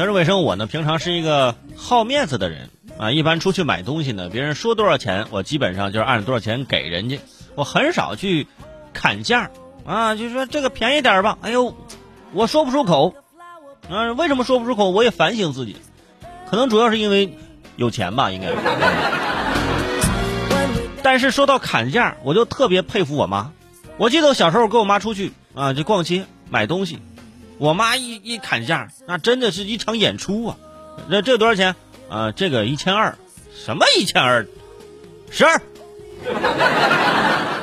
全是为什么我呢？平常是一个好面子的人啊，一般出去买东西呢，别人说多少钱，我基本上就是按多少钱给人家，我很少去砍价啊，就说这个便宜点吧。哎呦，我说不出口啊，为什么说不出口？我也反省自己，可能主要是因为有钱吧，应该。但是说到砍价，我就特别佩服我妈。我记得我小时候跟我妈出去啊，就逛街买东西。我妈一一砍价，那真的是一场演出啊！这这多少钱啊？这个一千二，什么一千二？十二。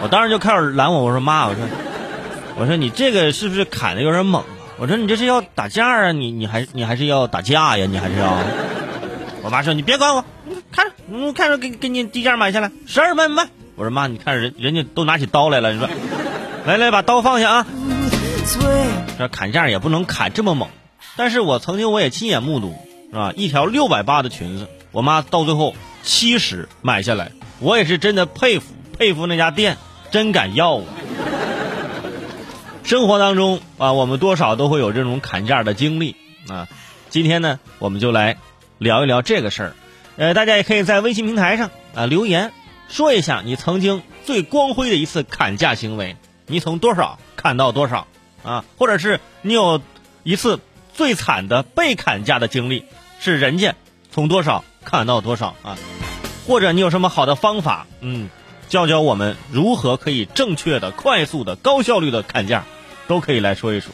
我当时就开始拦我，我说妈，我说，我说你这个是不是砍的有点猛啊？我说你这是要打架啊？你你还你还是要打架呀？你还是要？我妈说你别管我，看着，嗯，看着给给你低价买下来，十二卖不卖？我说妈，你看人人家都拿起刀来了，你说，来来把刀放下啊！这砍价也不能砍这么猛，但是我曾经我也亲眼目睹，是吧？一条六百八的裙子，我妈到最后七十买下来，我也是真的佩服佩服那家店，真敢要啊！生活当中啊，我们多少都会有这种砍价的经历啊。今天呢，我们就来聊一聊这个事儿，呃，大家也可以在微信平台上啊留言，说一下你曾经最光辉的一次砍价行为，你从多少砍到多少。啊，或者是你有一次最惨的被砍价的经历，是人家从多少砍到多少啊？或者你有什么好的方法，嗯，教教我们如何可以正确的、快速的、高效率的砍价，都可以来说一说。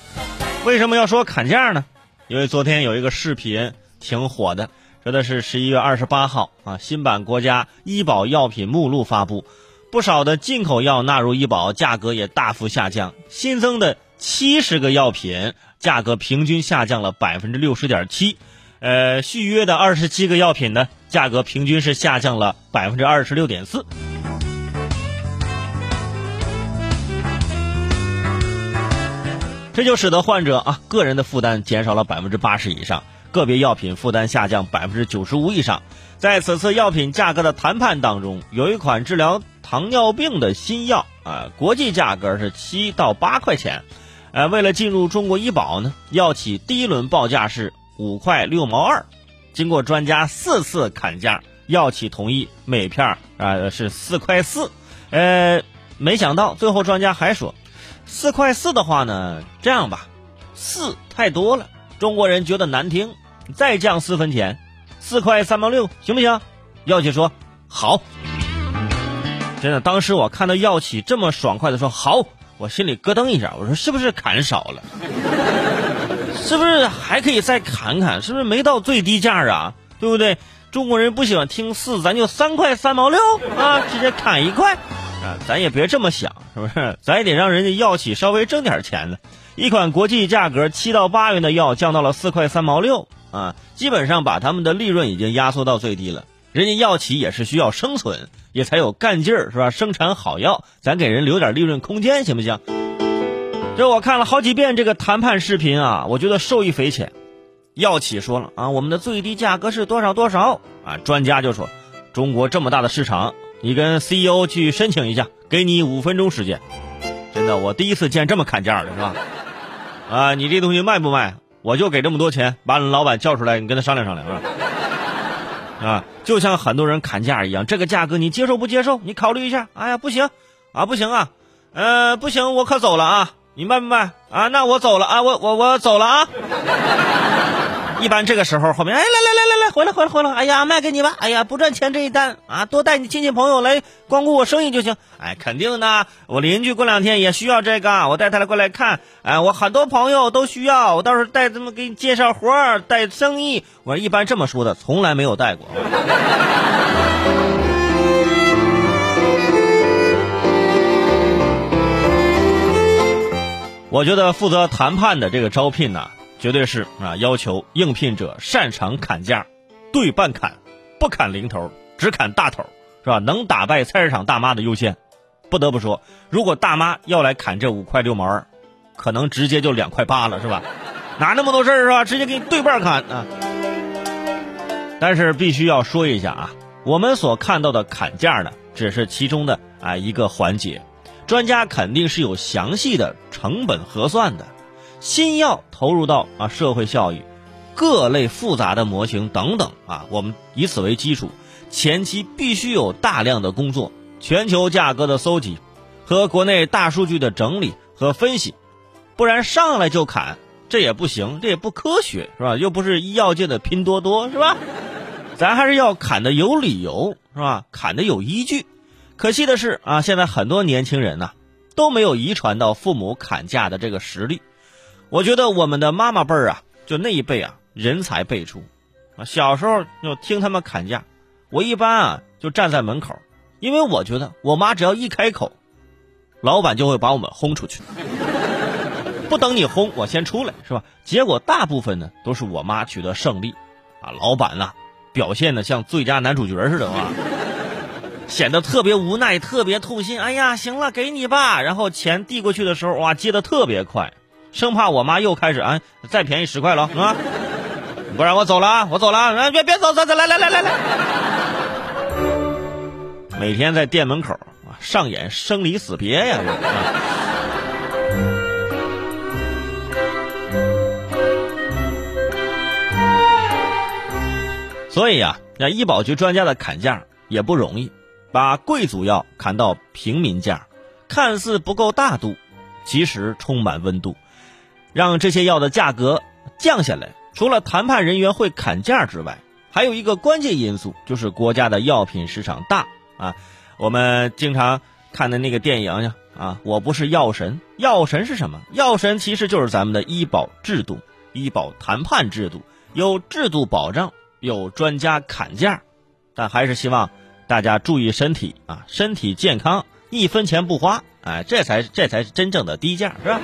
为什么要说砍价呢？因为昨天有一个视频挺火的，说的是十一月二十八号啊，新版国家医保药品目录发布，不少的进口药纳入医保，价格也大幅下降，新增的。七十个药品价格平均下降了百分之六十点七，呃，续约的二十七个药品呢，价格平均是下降了百分之二十六点四，这就使得患者啊个人的负担减少了百分之八十以上，个别药品负担下降百分之九十五以上。在此次药品价格的谈判当中，有一款治疗糖尿病的新药啊，国际价格是七到八块钱。呃，为了进入中国医保呢，药企第一轮报价是五块六毛二，经过专家四次砍价，药企同意每片啊是四块四，呃，没想到最后专家还说，四块四的话呢，这样吧，四太多了，中国人觉得难听，再降四分钱，四块三毛六行不行？药企说好，真的，当时我看到药企这么爽快的说好。我心里咯噔一下，我说是不是砍少了？是不是还可以再砍砍？是不是没到最低价啊？对不对？中国人不喜欢听四，咱就三块三毛六啊，直接砍一块啊！咱也别这么想，是不是？咱也得让人家药企稍微挣点钱呢。一款国际价格七到八元的药降到了四块三毛六啊，基本上把他们的利润已经压缩到最低了。人家药企也是需要生存，也才有干劲儿，是吧？生产好药，咱给人留点利润空间，行不行？这我看了好几遍这个谈判视频啊，我觉得受益匪浅。药企说了啊，我们的最低价格是多少多少啊？专家就说，中国这么大的市场，你跟 CEO 去申请一下，给你五分钟时间。真的，我第一次见这么砍价的，是吧？啊，你这东西卖不卖？我就给这么多钱，把你老板叫出来，你跟他商量商量，是吧？啊，就像很多人砍价一样，这个价格你接受不接受？你考虑一下。哎呀，不行，啊，不行啊，呃，不行，我可走了啊，你卖不卖？啊，那我走了啊，我我我走了啊。一般这个时候后面，哎，来来来来来，回来回来回来，哎呀，卖给你吧，哎呀，不赚钱这一单啊，多带你亲戚朋友来光顾我生意就行。哎，肯定的，我邻居过两天也需要这个，我带他来过来看。哎，我很多朋友都需要，我到时候带他们给你介绍活儿，带生意。我一般这么说的，从来没有带过。我觉得负责谈判的这个招聘呢。绝对是啊，要求应聘者擅长砍价，对半砍，不砍零头，只砍大头，是吧？能打败菜市场大妈的优先。不得不说，如果大妈要来砍这五块六毛二，可能直接就两块八了，是吧？哪那么多事儿是吧？直接给你对半砍啊！但是必须要说一下啊，我们所看到的砍价呢，只是其中的啊一个环节，专家肯定是有详细的成本核算的。新药投入到啊社会效益，各类复杂的模型等等啊，我们以此为基础，前期必须有大量的工作，全球价格的搜集和国内大数据的整理和分析，不然上来就砍，这也不行，这也不科学，是吧？又不是医药界的拼多多，是吧？咱还是要砍的有理由，是吧？砍的有依据。可惜的是啊，现在很多年轻人呐都没有遗传到父母砍价的这个实力。我觉得我们的妈妈辈儿啊，就那一辈啊，人才辈出啊。小时候就听他们砍价，我一般啊就站在门口，因为我觉得我妈只要一开口，老板就会把我们轰出去。不等你轰，我先出来，是吧？结果大部分呢都是我妈取得胜利，啊，老板呐表现的像最佳男主角似的啊。显得特别无奈，特别痛心。哎呀，行了，给你吧。然后钱递过去的时候，哇，接的特别快，生怕我妈又开始啊，再便宜十块了啊，不然我走了啊，我走了啊，别别走，走走，来来来来来。每天在店门口啊，上演生离死别呀。所以呀，那医保局专家的砍价也不容易。把贵族药砍到平民价，看似不够大度，其实充满温度。让这些药的价格降下来，除了谈判人员会砍价之外，还有一个关键因素就是国家的药品市场大啊。我们经常看的那个电影呀，啊，我不是药神，药神是什么？药神其实就是咱们的医保制度、医保谈判制度，有制度保障，有专家砍价，但还是希望。大家注意身体啊，身体健康，一分钱不花，哎，这才这才是真正的低价，是吧？